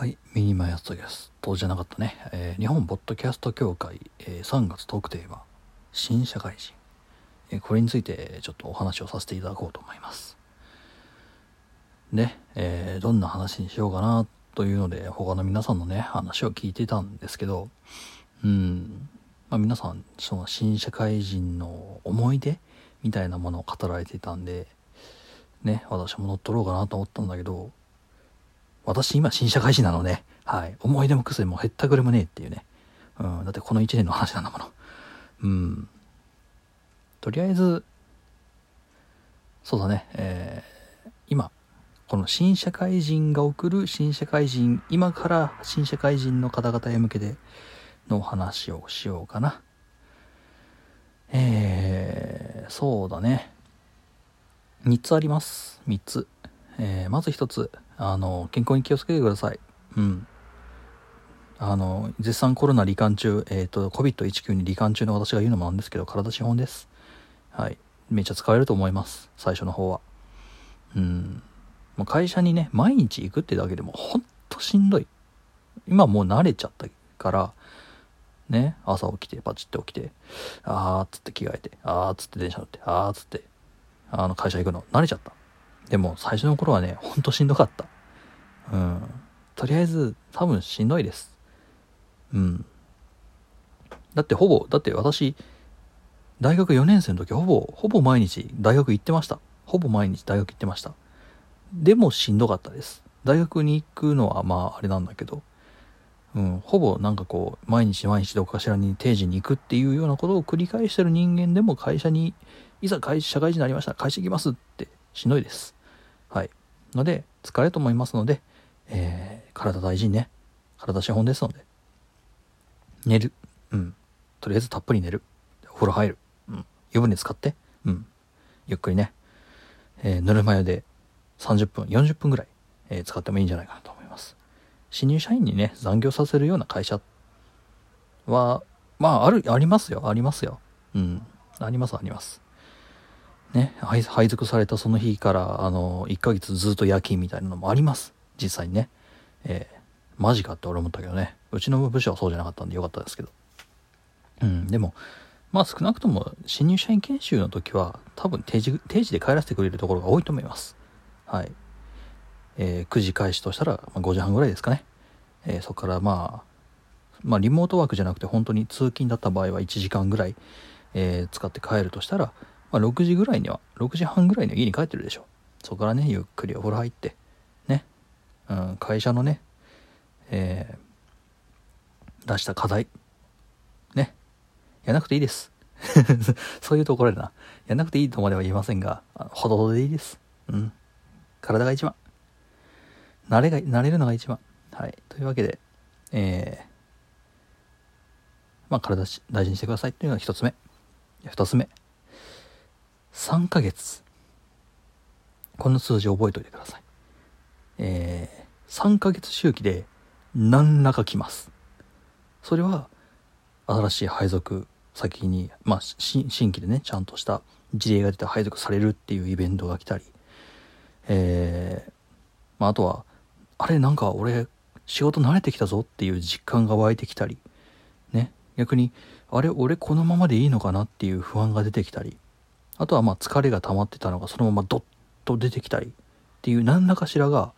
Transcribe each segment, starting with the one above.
はい、ミニマイアストキャストじゃなかったね、えー日本ポッドキャスト協会、えー3月トークテーマ新社会人、えーこれについてちょっとお話をさせていただこうと思います。で、えどんな話にしようかなというので他の皆さんのね話を聞いてたんですけどうん、まあ、皆さんその新社会人の思い出みたいなものを語られていたんでね私も乗っ取ろうかなと思ったんだけど私今新社会人なので、はい、思い出も癖もへったくれもねえっていうね。うん、だってこの1年の話なんだもの。うん。とりあえず、そうだね、えー今、この新社会人が送る新社会人、今から新社会人の方々へ向けてのお話をしようかな。えー、そうだね。3つあります。3つ。えーまず1つ、あの、健康に気をつけてください。うん。あの、絶賛コロナ罹患中、えっ、と、COVID-19 に罹患中の私が言うのもなんですけど、体資本です。はい。めっちゃ使えると思います。最初の方は。うん。もう会社にね、毎日行くってだけでも、ほんとしんどい。今もう慣れちゃったから、ね、朝起きて、パチって起きて、あーっつって着替えて、あーっつって電車乗って、あーっつって、あの、会社行くの、慣れちゃった。でも、最初の頃はね、ほんとしんどかった。うん。とりあえず、多分しんどいです。うん。だってほぼ、だって私、大学4年生の時、ほぼ、ほぼ毎日大学行ってました。ほぼ毎日大学行ってました。でもしんどかったです。大学に行くのはまああれなんだけど、うん、ほぼなんかこう、毎日毎日どこかしらに定時に行くっていうようなことを繰り返してる人間でも会社に、いざ会社会人になりました、会社行きますってしんどいです。はい。ので、疲れると思いますので、えー、体大事にね。体資本ですので。寝る。うん。とりあえずたっぷり寝る。お風呂入る。うん。湯船使って。うん。ゆっくりね。えーぬるま湯で30分、40分ぐらい、えー使ってもいいんじゃないかなと思います。新入社員にね、残業させるような会社は、まあ、ある、ありますよ。ありますよ。うん。あります、あります。ね、配配属されたその日から、あの、1ヶ月ずっと夜勤みたいなのもあります。実際にね。えーマジかって俺思ったけどね。うちの部署はそうじゃなかったんでよかったですけど。うん、でも、まあ少なくとも新入社員研修の時は多分定時、定時で帰らせてくれるところが多いと思います。はい。えー9時開始としたら、ま、5時半ぐらいですかね。えーそこからまあ、まあリモートワークじゃなくて本当に通勤だった場合は1時間ぐらい、えー使って帰るとしたら、まあ、6時ぐらいには6時半ぐらいには家に帰ってるでしょそこからねゆっくりお風呂入って、ん、会社のね、えー出した課題。ね。やなくていいです。そういうところでな。やなくていいとまでは言いませんがほどほどでいいです。うん。体が一番。慣れが慣れるのが一番。はい。というわけでえーまあ体し大事にしてくださいっていうのが一つ目。二つ目。3ヶ月。この数字覚えておいてください。えー、3ヶ月周期で何らか来ます。それは新しい配属先に、まあ、し新規でねちゃんとした事例が出て配属されるっていうイベントが来たりえーまあ、あとはあれなんか俺仕事慣れてきたぞっていう実感が湧いてきたりね。逆にあれ俺このままでいいのかなっていう不安が出てきたりあとはまあ疲れが溜まってたのがそのままドッと出てきたりっていう何らかしらが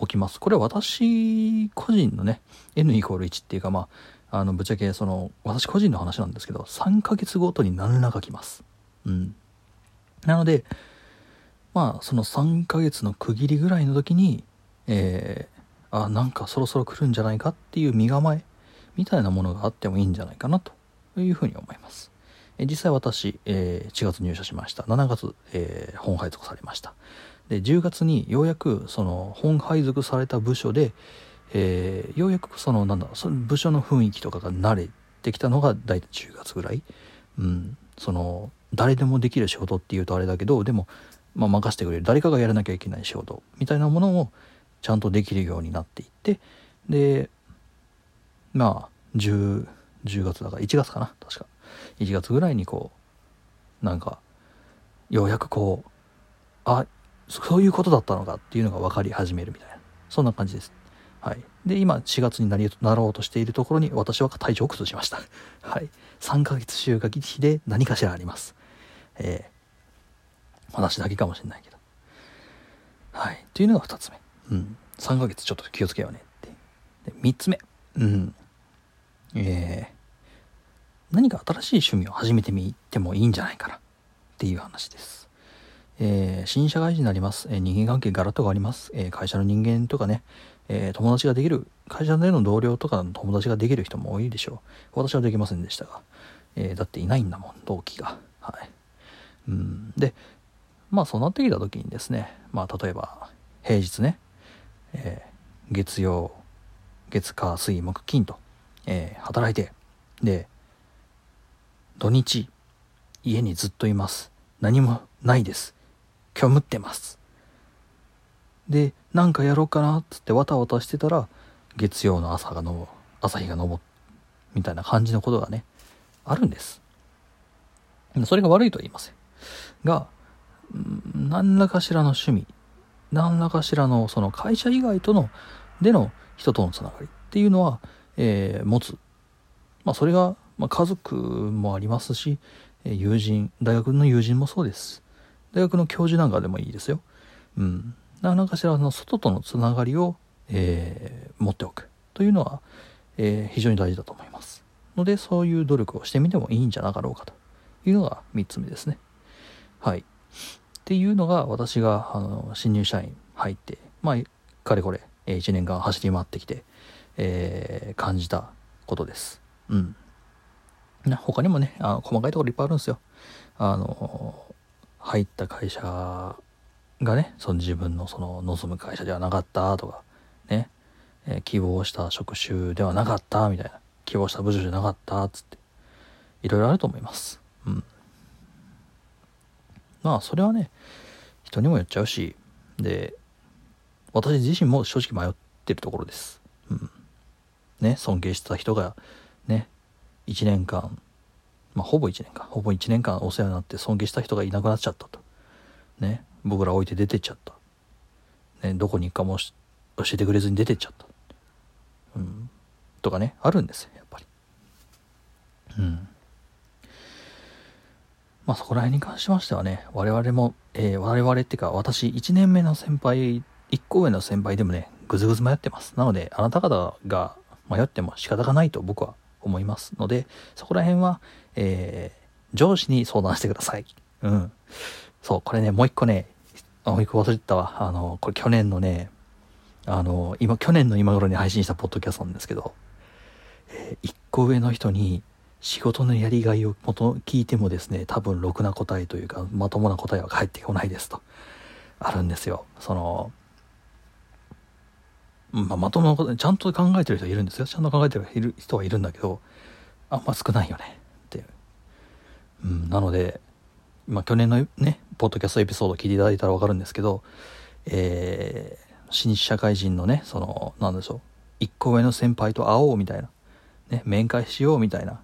起きます。これは私個人のね N イコール1っていうかまああのぶっちゃけその私個人の話なんですけど3ヶ月ごとに何らか来ます。うん。なのでまあその3ヶ月の区切りぐらいの時にえー、あなんかそろそろ来るんじゃないかっていう身構えみたいなものがあってもいいんじゃないかなというふうに思います。実際私、えー4月入社しました。7月、えー本配属されました。で10月にようやくその本配属された部署で、えーようやくそのなんだその部署の雰囲気とかが慣れてきたのが大体10月ぐらい。うん。その誰でもできる仕事っていうとあれだけどでも、まあ、任せてくれる。誰かがやらなきゃいけない仕事。みたいなものをちゃんとできるようになっていってでまあ 10, 10月だから1月かな確か。1月ぐらいにこうなんかようやくこうあそういうことだったのかっていうのが分かり始めるみたいなそんな感じですはい。で、今、4月になりなろうとしているところに、私は体調を崩しました。はい。3ヶ月収穫期で何かしらあります。えー、話だけかもしれないけど。はい。というのが2つ目。うん。3ヶ月ちょっと気をつけようねって。で、3つ目。うん。えー、何か新しい趣味を始めてみてもいいんじゃないかなっていう話です。えー、新社会人になります。えー、人間関係ガラッと変わります。えー、会社の人間とかね、え友達ができる、会社での同僚とかの友達ができる人も多いでしょう。私はできませんでしたが。えだっていないんだもん、同期が。はい。うん。で、まあそうなってきた時にですね、まあ例えば、平日ね、え月曜、月火水木金と、え働いて、で、土日、家にずっといます。何もないです。虚無ってます。で、なんかやろうかなっつってわたわたしてたら、月曜の朝がの、朝日が昇っみたいな感じのことがね、あるんです。それが悪いとは言いません。が、何らかしらの趣味、何らかしらのその会社以外との、での人とのつながりっていうのは、えー、持つ。まあそれがまあ、家族もありますし、友人、大学の友人もそうです。大学の教授なんかでもいいですよ。うん。何かしらの外とのつながりを、えー、持っておくというのは、えー、非常に大事だと思います。ので、そういう努力をしてみてもいいんじゃなかろうかというのが3つ目ですね。はい。っていうのが私があの新入社員入って、まあ、かれこれ1年間走り回ってきて、えー、感じたことです。うん。他にもね、あの細かいところいっぱいあるんですよ。あの、入った会社がね、その自分のその望む会社ではなかったとか、ね、えー、希望した職種ではなかったみたいな、希望した部署じゃなかったっつって、いろいろあると思います。うん。まあ、それはね、人にもよっちゃうし、で、私自身も正直迷ってるところです。うん。ね、尊敬した人が、ね、1年間、まあ、ほぼ1年間、ほぼ1年間お世話になって尊敬した人がいなくなっちゃったと。ね、僕ら置いて出てっちゃった。ね、どこに行くかも教えてくれずに出てっちゃった。うん。とかね、あるんですよ、やっぱり。うん。まあそこら辺に関しましてはね、我々も、えー、我々っていうか私1年目の先輩、1個上の先輩でもね、ぐずぐず迷ってます。なので、あなた方が迷っても仕方がないと僕は思いますので、そこら辺は、えー、上司に相談してください。うん。そう、これね、もう一個ね、もう一個忘れてたわ。あの、これ去年のね、あの、今、去年の今頃に配信したポッドキャストなんですけど、えー、一個上の人に仕事のやりがいを元聞いてもですね、多分ろくな答えというか、まともな答えは返ってこないですと。あるんですよ。その、まあ、まともなこと、ちゃんと考えてる人はいるんですよ。ちゃんと考えてる人はいるんだけど、あんま少ないよね。っていう。うん、なので、まあ、去年のね、ポッドキャストエピソード聞いていただいたらわかるんですけど、えー、新社会人のね、その、なんでしょう。一個上の先輩と会おうみたいな。ね、面会しようみたいな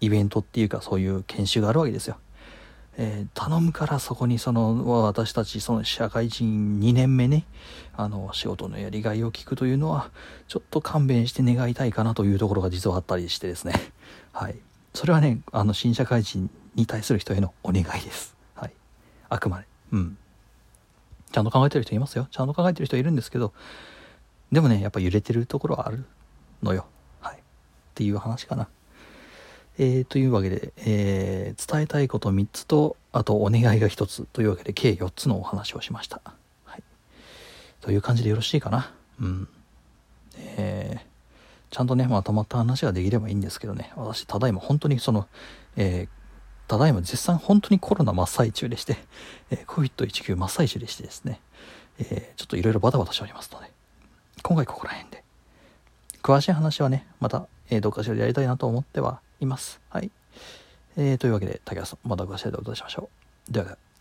イベントっていうかそういう研修があるわけですよ。えー、頼むからそこにその私たちその社会人2年目ねあの仕事のやりがいを聞くというのはちょっと勘弁して願いたいかなというところが実はあったりしてですね。はい。それはねあの新社会人に対する人へのお願いです。はい。あくまで。うん。ちゃんと考えてる人いますよ。ちゃんと考えてる人いるんですけどでもねやっぱ揺れてるところはあるのよ。はい。っていう話かな。えー、というわけで、えー、伝えたいこと3つと、あとお願いが1つというわけで、計4つのお話をしました。はい。という感じでよろしいかな？うん。えー、ちゃんとね、まとまった話ができればいいんですけどね、私、ただいま本当にその、えー、ただいま絶賛本当にコロナ真っ最中でして、えー、COVID-19 真っ最中でしてですね、えー、ちょっといろいろバタバタしておりますので、今回ここら辺で。詳しい話はね、また、えー、どっかしらやりたいなと思ってはいます。はい。えー、というわけで、竹谷さん、またご視聴でお会いしましょう。ではでは。